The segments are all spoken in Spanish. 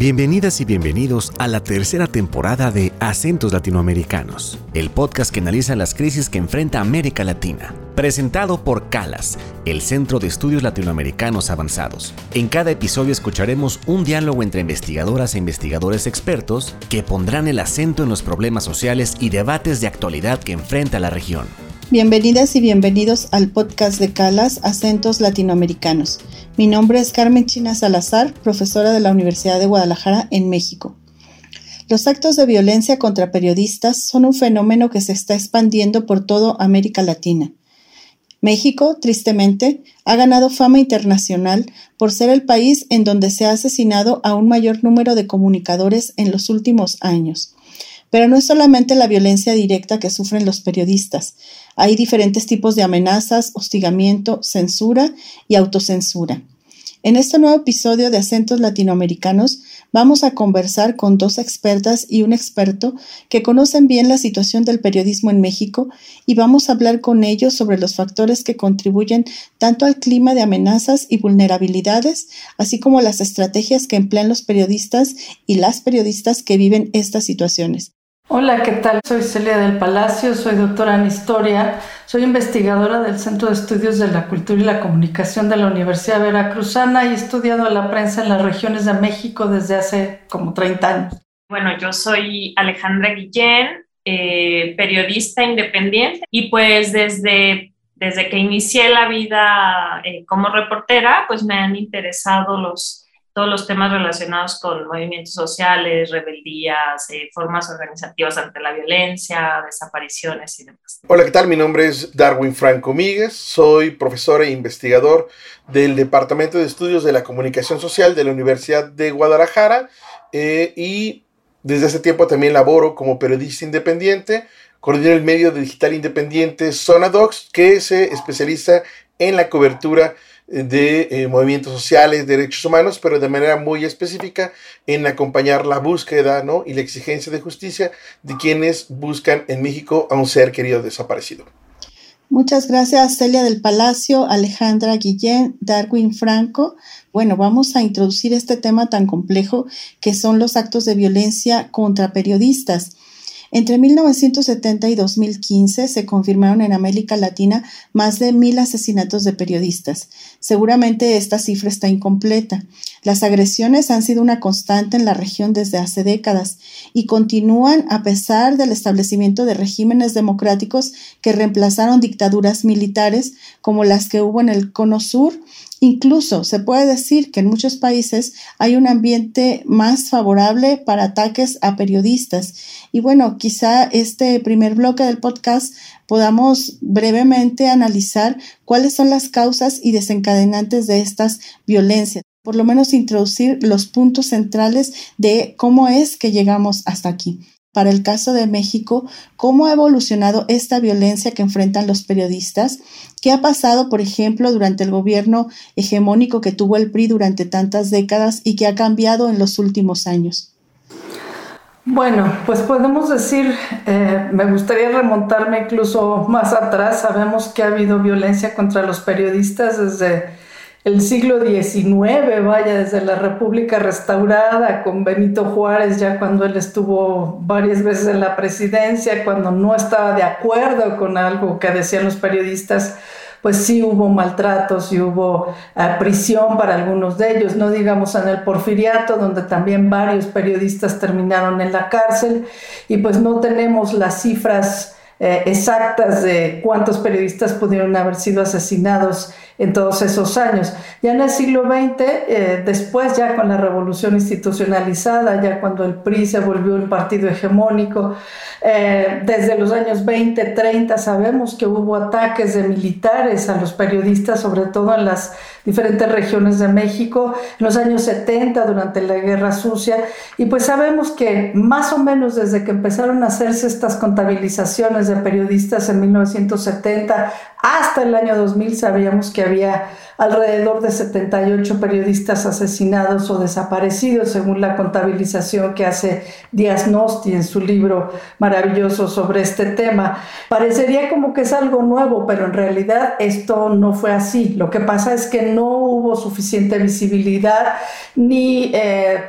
Bienvenidas y bienvenidos a la tercera temporada de Acentos Latinoamericanos, el podcast que analiza las crisis que enfrenta América Latina. Presentado por CALAS, el Centro de Estudios Latinoamericanos Avanzados. En cada episodio escucharemos un diálogo entre investigadoras e investigadores expertos que pondrán el acento en los problemas sociales y debates de actualidad que enfrenta la región. Bienvenidas y bienvenidos al podcast de Calas Acentos Latinoamericanos. Mi nombre es Carmen China Salazar, profesora de la Universidad de Guadalajara en México. Los actos de violencia contra periodistas son un fenómeno que se está expandiendo por toda América Latina. México, tristemente, ha ganado fama internacional por ser el país en donde se ha asesinado a un mayor número de comunicadores en los últimos años. Pero no es solamente la violencia directa que sufren los periodistas. Hay diferentes tipos de amenazas, hostigamiento, censura y autocensura. En este nuevo episodio de Acentos Latinoamericanos vamos a conversar con dos expertas y un experto que conocen bien la situación del periodismo en México y vamos a hablar con ellos sobre los factores que contribuyen tanto al clima de amenazas y vulnerabilidades, así como las estrategias que emplean los periodistas y las periodistas que viven estas situaciones. Hola, ¿qué tal? Soy Celia del Palacio, soy doctora en Historia, soy investigadora del Centro de Estudios de la Cultura y la Comunicación de la Universidad Veracruzana y he estudiado la prensa en las regiones de México desde hace como 30 años. Bueno, yo soy Alejandra Guillén, eh, periodista independiente y pues desde, desde que inicié la vida eh, como reportera, pues me han interesado los todos los temas relacionados con movimientos sociales, rebeldías, eh, formas organizativas ante la violencia, desapariciones y demás. Hola, ¿qué tal? Mi nombre es Darwin Franco Míguez, soy profesor e investigador del Departamento de Estudios de la Comunicación Social de la Universidad de Guadalajara eh, y desde hace tiempo también laboro como periodista independiente, coordino el medio digital independiente Sonadox, que se especializa en la cobertura de eh, movimientos sociales, derechos humanos, pero de manera muy específica en acompañar la búsqueda ¿no? y la exigencia de justicia de quienes buscan en México a un ser querido desaparecido. Muchas gracias Celia del Palacio, Alejandra Guillén, Darwin Franco. Bueno, vamos a introducir este tema tan complejo que son los actos de violencia contra periodistas. Entre 1970 y 2015 se confirmaron en América Latina más de mil asesinatos de periodistas. Seguramente esta cifra está incompleta. Las agresiones han sido una constante en la región desde hace décadas y continúan a pesar del establecimiento de regímenes democráticos que reemplazaron dictaduras militares como las que hubo en el Cono Sur Incluso se puede decir que en muchos países hay un ambiente más favorable para ataques a periodistas. Y bueno, quizá este primer bloque del podcast podamos brevemente analizar cuáles son las causas y desencadenantes de estas violencias. Por lo menos introducir los puntos centrales de cómo es que llegamos hasta aquí para el caso de México, cómo ha evolucionado esta violencia que enfrentan los periodistas, qué ha pasado, por ejemplo, durante el gobierno hegemónico que tuvo el PRI durante tantas décadas y que ha cambiado en los últimos años. Bueno, pues podemos decir, eh, me gustaría remontarme incluso más atrás, sabemos que ha habido violencia contra los periodistas desde el siglo XIX, vaya, desde la República restaurada con Benito Juárez, ya cuando él estuvo varias veces en la presidencia, cuando no estaba de acuerdo con algo que decían los periodistas, pues sí hubo maltratos y hubo eh, prisión para algunos de ellos, no digamos en el porfiriato, donde también varios periodistas terminaron en la cárcel, y pues no tenemos las cifras eh, exactas de cuántos periodistas pudieron haber sido asesinados en todos esos años. Ya en el siglo XX, eh, después ya con la revolución institucionalizada, ya cuando el PRI se volvió el partido hegemónico, eh, desde los años 20, 30 sabemos que hubo ataques de militares a los periodistas, sobre todo en las diferentes regiones de México, en los años 70 durante la Guerra Sucia, y pues sabemos que más o menos desde que empezaron a hacerse estas contabilizaciones de periodistas en 1970 hasta el año 2000 sabíamos que había alrededor de 78 periodistas asesinados o desaparecidos, según la contabilización que hace Díaz Nosti en su libro maravilloso sobre este tema. Parecería como que es algo nuevo, pero en realidad esto no fue así. Lo que pasa es que no hubo suficiente visibilidad ni... Eh,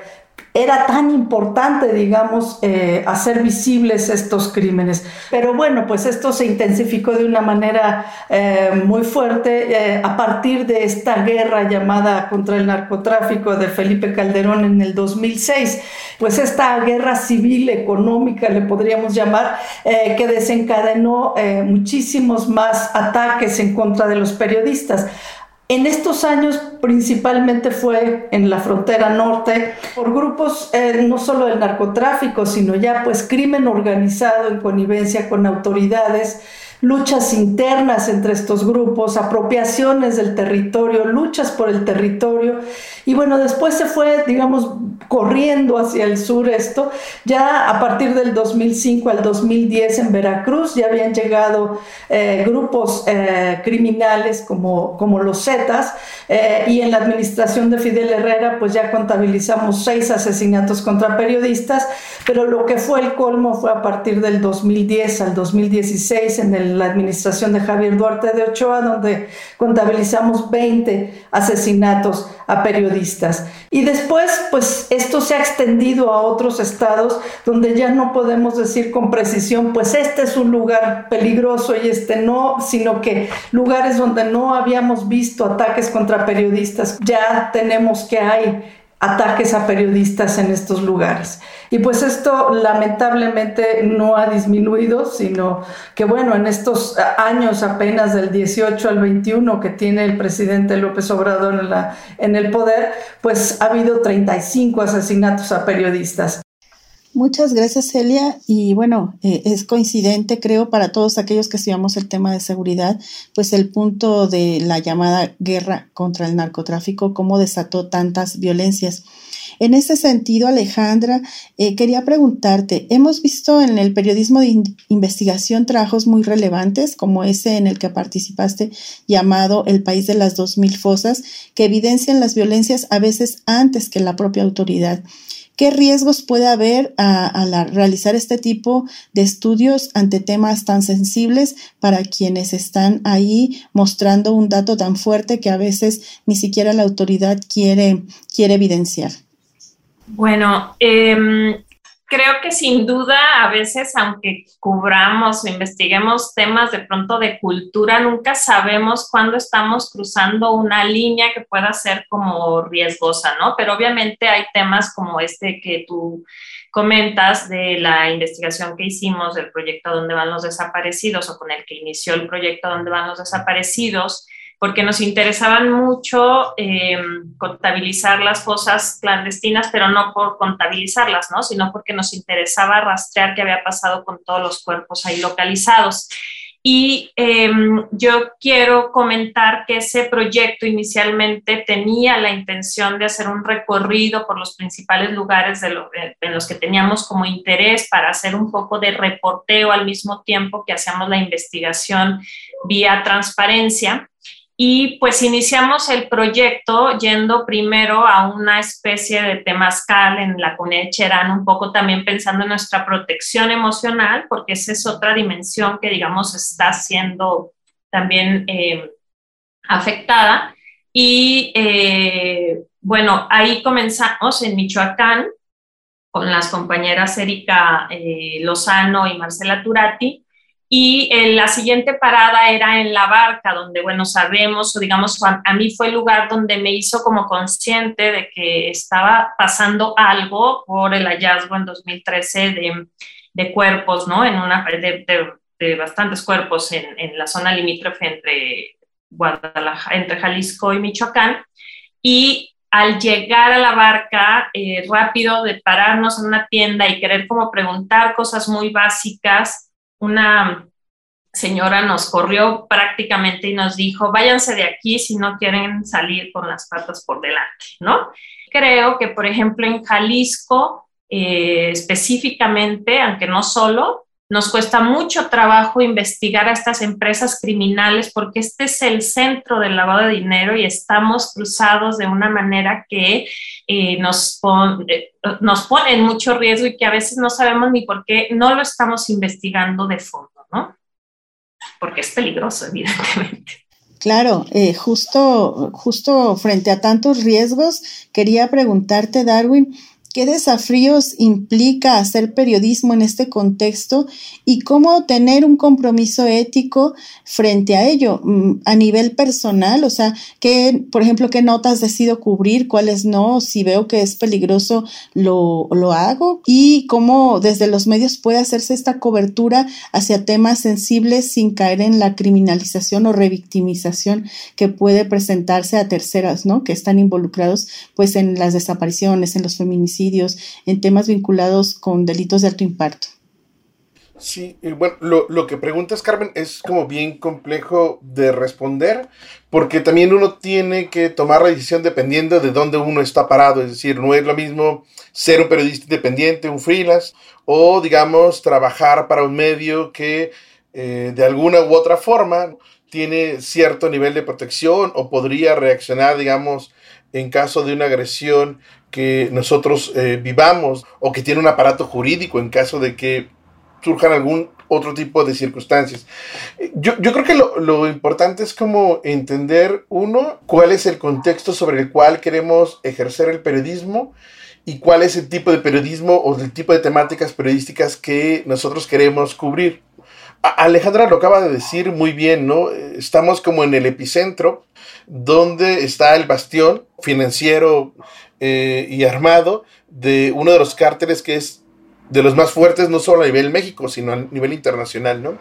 era tan importante, digamos, eh, hacer visibles estos crímenes. Pero bueno, pues esto se intensificó de una manera eh, muy fuerte eh, a partir de esta guerra llamada contra el narcotráfico de Felipe Calderón en el 2006. Pues esta guerra civil económica, le podríamos llamar, que desencadenó muchísimos más ataques en contra de los periodistas. En estos años principalmente fue en la frontera norte por grupos eh, no solo del narcotráfico, sino ya pues crimen organizado en connivencia con autoridades luchas internas entre estos grupos, apropiaciones del territorio, luchas por el territorio. Y bueno, después se fue, digamos, corriendo hacia el sur esto. Ya a partir del 2005 al 2010 en Veracruz ya habían llegado eh, grupos eh, criminales como, como los Zetas eh, y en la administración de Fidel Herrera pues ya contabilizamos seis asesinatos contra periodistas, pero lo que fue el colmo fue a partir del 2010 al 2016 en el la administración de Javier Duarte de Ochoa, donde contabilizamos 20 asesinatos a periodistas. Y después, pues esto se ha extendido a otros estados donde ya no podemos decir con precisión, pues este es un lugar peligroso y este no, sino que lugares donde no habíamos visto ataques contra periodistas, ya tenemos que hay ataques a periodistas en estos lugares. Y pues esto lamentablemente no ha disminuido, sino que bueno, en estos años apenas del 18 al 21 que tiene el presidente López Obrador en, la, en el poder, pues ha habido 35 asesinatos a periodistas. Muchas gracias, Celia. Y bueno, eh, es coincidente, creo, para todos aquellos que estudiamos el tema de seguridad, pues el punto de la llamada guerra contra el narcotráfico, cómo desató tantas violencias. En ese sentido, Alejandra, eh, quería preguntarte, hemos visto en el periodismo de investigación trabajos muy relevantes, como ese en el que participaste, llamado El País de las Dos Mil Fosas, que evidencian las violencias a veces antes que la propia autoridad. ¿Qué riesgos puede haber al realizar este tipo de estudios ante temas tan sensibles para quienes están ahí mostrando un dato tan fuerte que a veces ni siquiera la autoridad quiere, quiere evidenciar? Bueno, em, creo que sin duda a veces, aunque cubramos o investiguemos temas de pronto de cultura, nunca sabemos cuándo estamos cruzando una línea que pueda ser como riesgosa, ¿no? Pero obviamente hay temas como este que tú comentas de la investigación que hicimos del proyecto Donde van los desaparecidos o con el que inició el proyecto Donde van los desaparecidos porque nos interesaban mucho eh, contabilizar las fosas clandestinas, pero no por contabilizarlas, ¿no? sino porque nos interesaba rastrear qué había pasado con todos los cuerpos ahí localizados. Y em, yo quiero comentar que ese proyecto inicialmente tenía la intención de hacer un recorrido por los principales lugares de en los que teníamos como interés para hacer un poco de reporteo al mismo tiempo que hacíamos la investigación vía transparencia. Y pues iniciamos el proyecto yendo primero a una especie de temazcal en la comunidad de Cherán, un poco también pensando en nuestra protección emocional, porque esa es otra dimensión que, digamos, está siendo también eh, afectada. Y eh, bueno, ahí comenzamos en Michoacán con las compañeras Erika eh, Lozano y Marcela Turati y eh, la siguiente parada era en la barca, donde, bueno, sabemos, o digamos, a, mí fue el lugar donde me hizo como consciente de que estaba pasando algo por el hallazgo en 2013 de, de cuerpos, ¿no? En una, de, de, de bastantes cuerpos en, en, la zona limítrofe entre, Guadalajara, entre Jalisco y Michoacán. Y al llegar a la barca, eh, rápido de pararnos en una tienda y querer como preguntar cosas muy básicas, una señora nos corrió prácticamente y nos dijo, váyanse de aquí si no quieren salir con las patas por delante, ¿no? Creo que, por ejemplo, en Jalisco, eh, específicamente, aunque no solo, nos cuesta mucho trabajo investigar a estas empresas criminales porque este es el centro del lavado de dinero y estamos cruzados de una manera que eh, nos, eh, nos pone en mucho riesgo y que a veces no sabemos ni por qué no lo estamos investigando de fondo, ¿no? Porque es peligroso, evidentemente. Claro, eh, justo, justo frente a tantos riesgos, quería preguntarte, Darwin, qué desafíos implica hacer periodismo en este contexto y cómo tener un compromiso ético frente a ello mm, a nivel personal, o sea, qué, por ejemplo, qué notas decido cubrir, cuáles no, si veo que es peligroso, lo, lo hago y cómo desde los medios puede hacerse esta cobertura hacia temas sensibles sin caer en la criminalización o revictimización que puede presentarse a terceras, ¿no? Que están involucrados pues en las desapariciones, en los feminicidios en temas vinculados con delitos de alto impacto. Sí, bueno, lo, lo, que preguntas, Carmen, es como bien complejo de responder, porque también uno tiene que tomar la decisión dependiendo de dónde uno está parado, es decir, no es lo mismo ser un periodista independiente, un freelance, o digamos, trabajar para un medio que eh, de alguna u otra forma tiene cierto nivel de protección o podría reaccionar, digamos, en caso de una agresión que nosotros eh, vivamos o que tiene un aparato jurídico en caso de que surjan algún otro tipo de circunstancias. Yo, creo que lo, lo, importante es como entender, uno, cuál es el contexto sobre el cual queremos ejercer el periodismo y cuál es el tipo de periodismo o el tipo de temáticas periodísticas que nosotros queremos cubrir. Alejandra lo acaba de decir muy bien, ¿no? Estamos como en el epicentro, donde está el bastión financiero eh, y armado de uno de los cárteles que es de los más fuertes, no solo a nivel México, sino a nivel internacional, ¿no?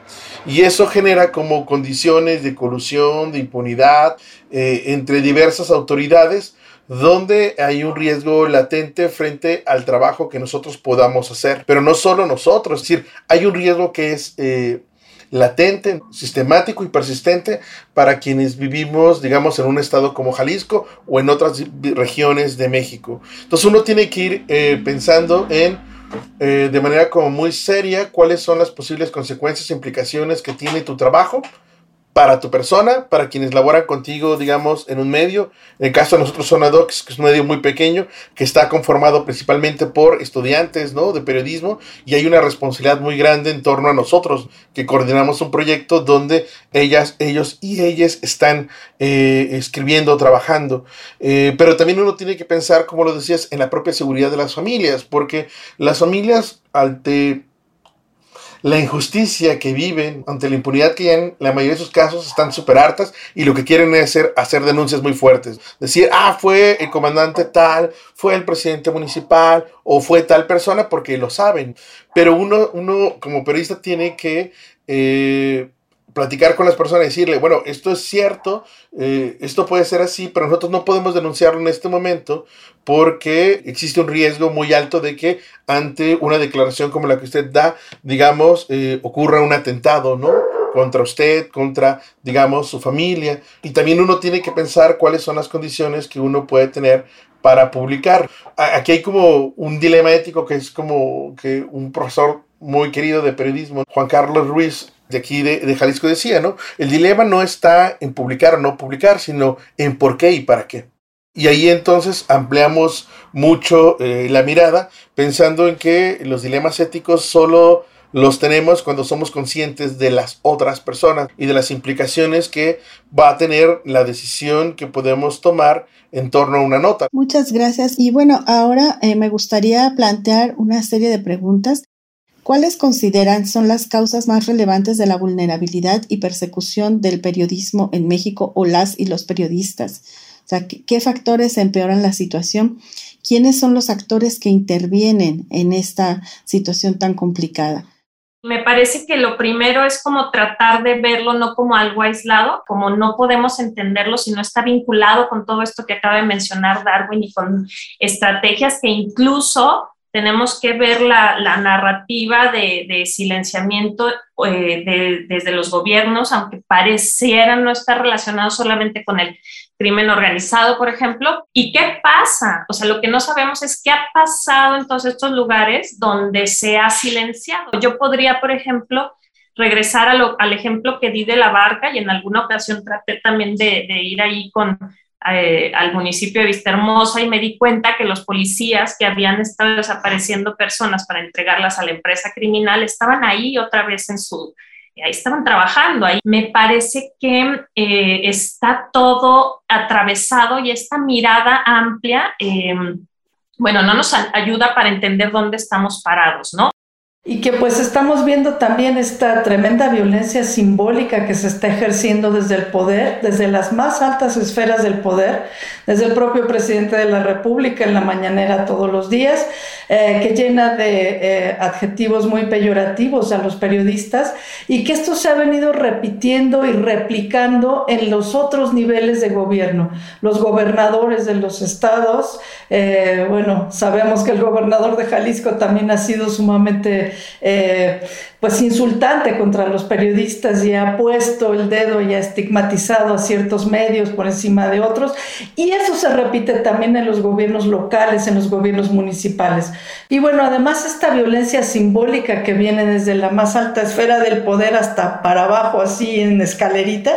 Y eso genera como condiciones de colusión, de impunidad eh, entre diversas autoridades, donde hay un riesgo latente frente al trabajo que nosotros podamos hacer. Pero no solo nosotros, es decir, hay un riesgo que es eh, latente, sistemático y persistente para quienes vivimos, digamos, en un estado como Jalisco o en otras regiones de México. Entonces uno tiene que ir eh, pensando en, eh, de manera como muy seria, cuáles son las posibles consecuencias e implicaciones que tiene tu trabajo para tu persona, para quienes laboran contigo, digamos, en un medio. En el caso de nosotros, Sonadox, que es un medio muy pequeño, que está conformado principalmente por estudiantes, ¿no? De periodismo, y hay una responsabilidad muy grande en torno a nosotros, que coordinamos un proyecto donde ellas, ellos y ellas están eh, escribiendo, trabajando. Eh, pero también uno tiene que pensar, como lo decías, en la propia seguridad de las familias, porque las familias, ante la injusticia que viven, ante la impunidad que en la mayoría de sus casos están súper hartas y lo que quieren es hacer, hacer denuncias muy fuertes. Decir, ah, fue el comandante tal, fue el presidente municipal o fue tal persona porque lo saben. Pero uno, uno como periodista tiene que... Eh, platicar con las personas y decirle, bueno, esto es cierto, eh, esto puede ser así, pero nosotros no podemos denunciarlo en este momento porque existe un riesgo muy alto de que ante una declaración como la que usted da, digamos, eh, ocurra un atentado, ¿no? contra usted, contra, digamos, su familia. Y también uno tiene que pensar cuáles son las condiciones que uno puede tener para publicar. Aquí hay como un dilema ético que es como que un profesor muy querido de periodismo, Juan Carlos Ruiz, de aquí de, Jalisco decía, ¿no? El dilema no está en publicar o no publicar, sino en por qué y para qué. Y ahí entonces ampliamos mucho eh, la mirada pensando en que los dilemas éticos solo los tenemos cuando somos conscientes de las otras personas y de las implicaciones que va a tener la decisión que podemos tomar en torno a una nota. Muchas gracias. Y bueno, ahora eh, me gustaría plantear una serie de preguntas ¿Cuáles consideran son las causas más relevantes de la vulnerabilidad y persecución del periodismo en México o las y los periodistas? O sea, ¿qué factores empeoran la situación? ¿Quiénes son los actores que intervienen en esta situación tan complicada? Me parece que lo primero es como tratar de verlo no como algo aislado, como no podemos entenderlo si no está vinculado con todo esto que acaba de mencionar Darwin y con estrategias que incluso tenemos que ver la, narrativa de, silenciamiento eh, desde los gobiernos, aunque parecieran no estar relacionados solamente con el crimen organizado, por ejemplo. ¿Y qué pasa? O sea, lo que no sabemos es qué ha pasado en todos estos lugares donde se ha silenciado. Yo podría, por ejemplo, regresar al ejemplo que di de la barca y en alguna ocasión traté también de ir ahí con eh, al municipio de Vistahermosa y me di cuenta que los policías que habían estado desapareciendo personas para entregarlas a la empresa criminal estaban ahí otra vez en su, ahí estaban trabajando. Ahí me parece que eh, está todo atravesado y esta mirada amplia. Eh, bueno, no nos ayuda para entender dónde estamos parados, ¿no? Y que pues estamos viendo también esta tremenda violencia simbólica que se está ejerciendo desde el poder, desde las más altas esferas del poder, desde el propio presidente de la República en la mañanera todos los días, eh, que llena de eh, adjetivos muy peyorativos a los periodistas y que esto se ha venido repitiendo y replicando en los otros niveles de gobierno. Los gobernadores de los estados, eh, bueno, sabemos que el gobernador de Jalisco también ha sido sumamente eh, pues insultante contra los periodistas y ha puesto el dedo y ha estigmatizado a ciertos medios por encima de otros. Y eso se repite también en los gobiernos locales, en los gobiernos municipales. Y bueno, además esta violencia simbólica que viene desde la más alta esfera del poder hasta para abajo, así en escalerita,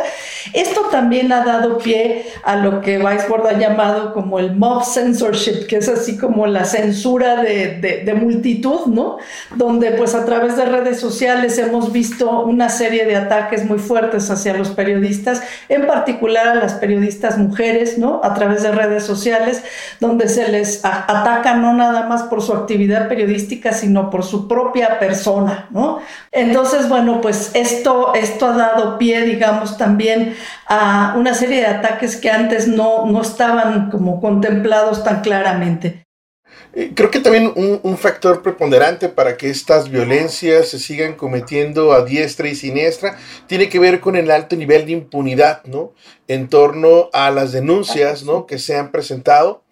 esto también ha dado pie a lo que Weisbord ha llamado como el mob censorship, que es así como la censura de, de, de multitud, ¿no? Donde pues a través de redes sociales hemos visto una serie de ataques muy fuertes hacia los periodistas, en particular a las periodistas mujeres, ¿no? A través de redes sociales, donde se les ataca no nada más por su actividad periodística, sino por su propia persona, ¿no? Entonces, bueno, pues esto, esto ha dado pie, digamos, también a una serie de ataques que antes no, no estaban como contemplados tan claramente. Eh, creo que también un, factor preponderante para que estas violencias se sigan cometiendo a diestra y siniestra tiene que ver con el alto nivel de impunidad, ¿no? En torno a las denuncias, ¿no? Que se han presentado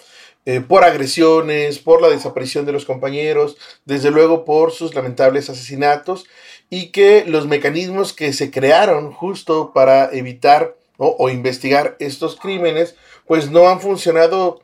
eh, por agresiones, por la desaparición de los compañeros, desde luego por sus lamentables asesinatos y que los mecanismos que se crearon justo para evitar o investigar estos crímenes, pues no han funcionado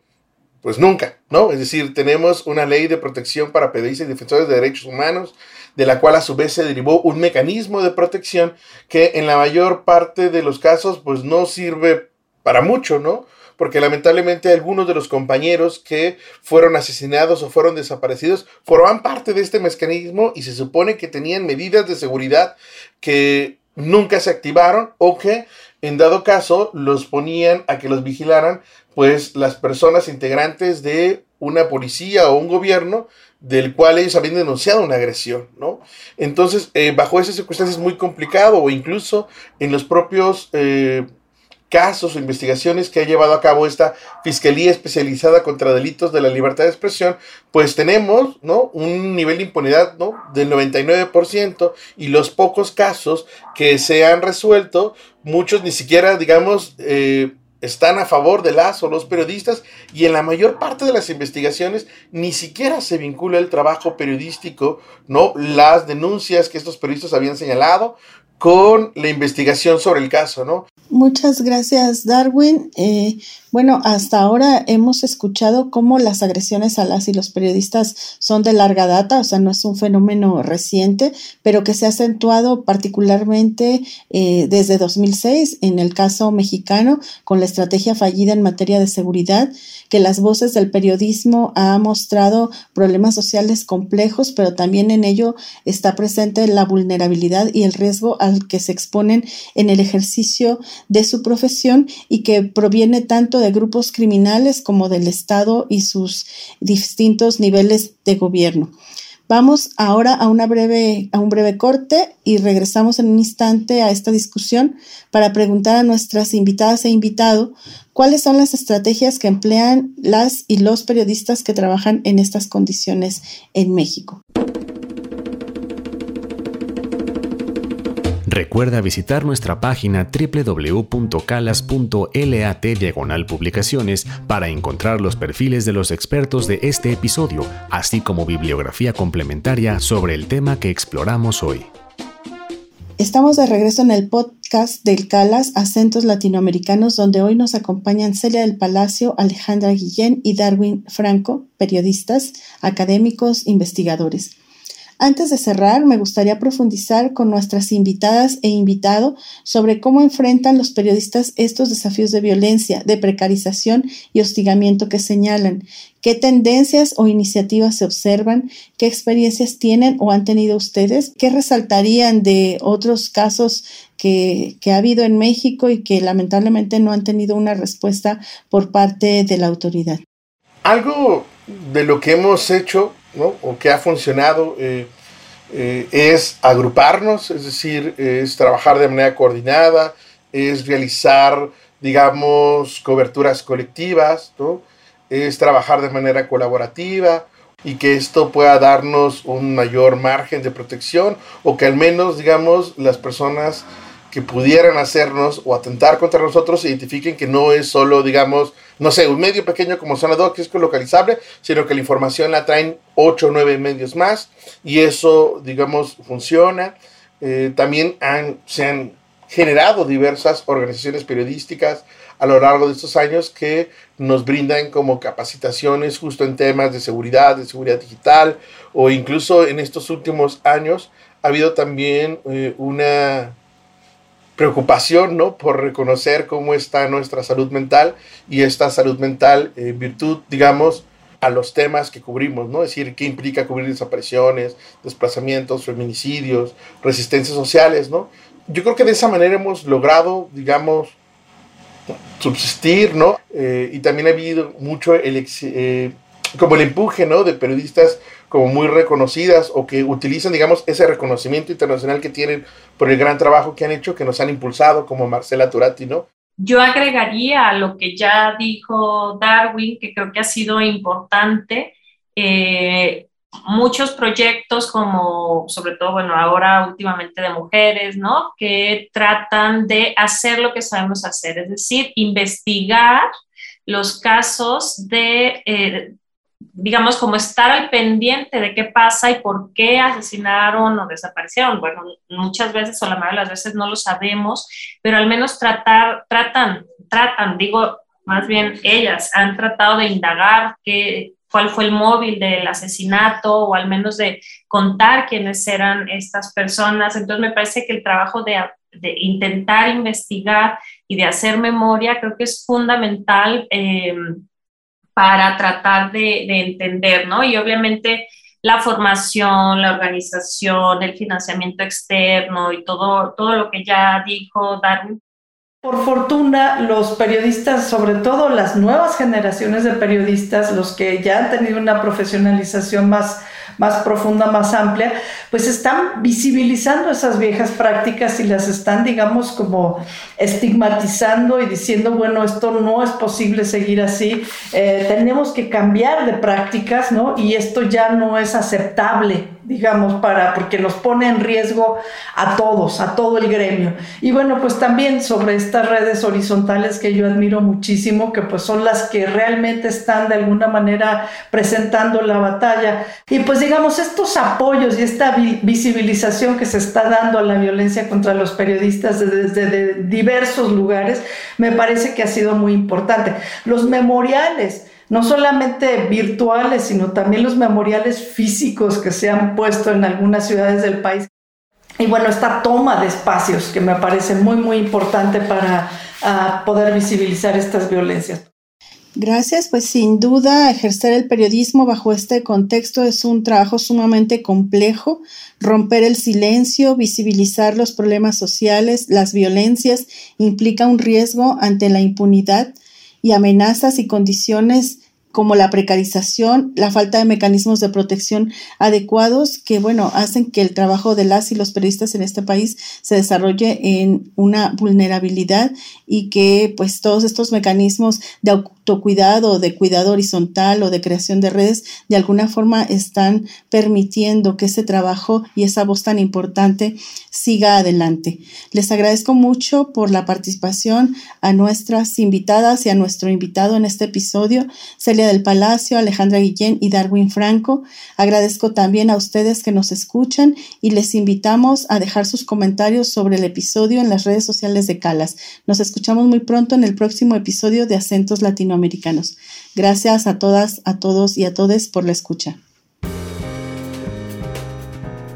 pues nunca, ¿no? Es decir, tenemos una ley de protección para periodistas y defensores de derechos humanos, de la cual a su vez se derivó un mecanismo de protección que en la mayor parte de los casos pues no sirve para mucho, ¿no? Porque lamentablemente algunos de los compañeros que fueron asesinados o fueron desaparecidos forman parte de este mecanismo y se supone que tenían medidas de seguridad que nunca se activaron o que en dado caso los ponían a que los vigilaran pues las personas integrantes de una policía o un gobierno del cual ellos habían denunciado una agresión, ¿no? Entonces, eh, bajo esas circunstancias es muy complicado o incluso en los propios eh, casos o investigaciones que ha llevado a cabo esta Fiscalía Especializada contra Delitos de la Libertad de Expresión, pues tenemos, ¿no? Un nivel de impunidad, ¿no? Del 99% y los pocos casos que se han resuelto, muchos ni siquiera, digamos, eh, están a favor de las o los periodistas y en la mayor parte de las investigaciones ni siquiera se vincula el trabajo periodístico, no las denuncias que estos periodistas habían señalado con la investigación sobre el caso, ¿no? Muchas gracias, Darwin. Eh, bueno, hasta ahora hemos escuchado cómo las agresiones a las y los periodistas son de larga data, o sea, no es un fenómeno reciente, pero que se ha acentuado particularmente eh, desde 2006 en el caso mexicano con la estrategia fallida en materia de seguridad, que las voces del periodismo ha mostrado problemas sociales complejos, pero también en ello está presente la vulnerabilidad y el riesgo al que se exponen en el ejercicio de su profesión y que proviene tanto de grupos criminales como del Estado y sus distintos niveles de gobierno. Vamos ahora a, una breve, a un breve corte y regresamos en un instante a esta discusión para preguntar a nuestras invitadas e invitado cuáles son las estrategias que emplean las y los periodistas que trabajan en estas condiciones en México. Recuerda visitar nuestra página www.calas.lat diagonal publicaciones para encontrar los perfiles de los expertos de este episodio, así como bibliografía complementaria sobre el tema que exploramos hoy. Estamos de regreso en el podcast del Calas Acentos Latinoamericanos, donde hoy nos acompañan Celia del Palacio, Alejandra Guillén y Darwin Franco, periodistas, académicos, investigadores. Antes de cerrar, me gustaría profundizar con nuestras invitadas e invitado sobre cómo enfrentan los periodistas estos desafíos de violencia, de precarización y hostigamiento que señalan, qué tendencias o iniciativas se observan, qué experiencias tienen o han tenido ustedes, qué resaltarían de otros casos que, que, ha habido en México y que lamentablemente no han tenido una respuesta por parte de la autoridad. Algo de lo que hemos hecho, ¿no? O que ha funcionado eh, eh, es agruparnos, es decir, es trabajar de manera coordinada, es realizar, digamos, coberturas colectivas, ¿no? Es trabajar de manera colaborativa y que esto pueda darnos un mayor margen de protección o que al menos, digamos, las personas que pudieran hacernos o atentar contra nosotros identifiquen que no es solo, digamos, no sé, un medio pequeño como Zona que es localizable, sino que la información la traen 8 o 9 medios más y eso, digamos, funciona. Eh, también han, se han generado diversas organizaciones periodísticas a lo largo de estos años que nos brindan como capacitaciones justo en temas de seguridad, de seguridad digital o incluso en estos últimos años ha habido también eh, una preocupación, ¿no? Por reconocer cómo está nuestra salud mental y esta salud mental en virtud, digamos, a los temas que cubrimos, ¿no? Es decir, qué implica cubrir desapariciones, desplazamientos, feminicidios, resistencias sociales, ¿no? Yo creo que de esa manera hemos logrado, digamos, subsistir, ¿no? Eh, y también ha habido mucho el, eh, como el empuje, ¿no? De periodistas como muy reconocidas o que utilizan, digamos, ese reconocimiento internacional que tienen por el gran trabajo que han hecho, que nos han impulsado, como Marcela Turati, ¿no? Yo agregaría a lo que ya dijo Darwin, que creo que ha sido importante, eh, muchos proyectos como, sobre todo, bueno, ahora últimamente de mujeres, ¿no? Que tratan de hacer lo que sabemos hacer, es decir, investigar los casos de, eh, digamos, como estar al pendiente de qué pasa y por qué asesinaron o desaparecieron. Bueno, muchas veces o la mayoría de las veces no lo sabemos, pero al menos tratar, tratan, tratan, digo, más bien ellas han tratado de indagar qué, cuál fue el móvil del asesinato o al menos de contar quiénes eran estas personas. Entonces me parece que el trabajo de, intentar investigar y de hacer memoria creo que es fundamental. Eh, para tratar de, entender, ¿no? Y obviamente la formación, la organización, el financiamiento externo y todo, todo lo que ya dijo Darwin. Por fortuna, los periodistas, sobre todo las nuevas generaciones de periodistas, los que ya han tenido una profesionalización más más profunda, más amplia, pues están visibilizando esas viejas prácticas y las están, digamos, como estigmatizando y diciendo, bueno, esto no es posible seguir así, eh, tenemos que cambiar de prácticas, ¿no? Y esto ya no es aceptable digamos, para, porque nos pone en riesgo a todos, a todo el gremio. Y bueno, pues también sobre estas redes horizontales que yo admiro muchísimo, que pues son las que realmente están de alguna manera presentando la batalla. Y pues digamos, estos apoyos y esta visibilización que se está dando a la violencia contra los periodistas desde diversos lugares, me parece que ha sido muy importante. Los memoriales, no solamente virtuales, sino también los memoriales físicos que se han puesto en algunas ciudades del país. Y bueno, esta toma de espacios que me parece muy, muy importante para ah, poder visibilizar estas violencias. Gracias, pues sin duda ejercer el periodismo bajo este contexto es un trabajo sumamente complejo. Romper el silencio, visibilizar los problemas sociales, las violencias, implica un riesgo ante la impunidad y amenazas y condiciones como la precarización, la falta de mecanismos de protección adecuados que, bueno, hacen que el trabajo de las y los periodistas en este país se desarrolle en una vulnerabilidad y que, pues, todos estos mecanismos de autocuidado, de cuidado horizontal o de creación de redes, de alguna forma están permitiendo que ese trabajo y esa voz tan importante siga adelante. Les agradezco mucho por la participación a nuestras invitadas y a nuestro invitado en este episodio, Del Palacio, Alejandra Guillén y Darwin Franco. Agradezco también a ustedes que nos escuchan y les invitamos a dejar sus comentarios sobre el episodio en las redes sociales de Calas. Nos escuchamos muy pronto en el próximo episodio de Acentos Latinoamericanos. Gracias a todas, a todos y a todes por la escucha.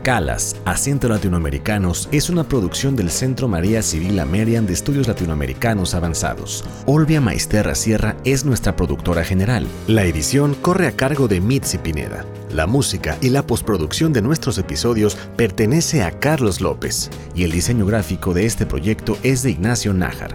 Calas, Acento Latinoamericanos, es una producción del Centro María Civil Amerian de Estudios Latinoamericanos Avanzados. Olvia Maesterra Sierra es nuestra productora general. La edición corre a cargo de Mitzi Pineda. La música y la postproducción de nuestros episodios pertenece a Carlos López y el diseño gráfico de este proyecto es de Ignacio Nájar.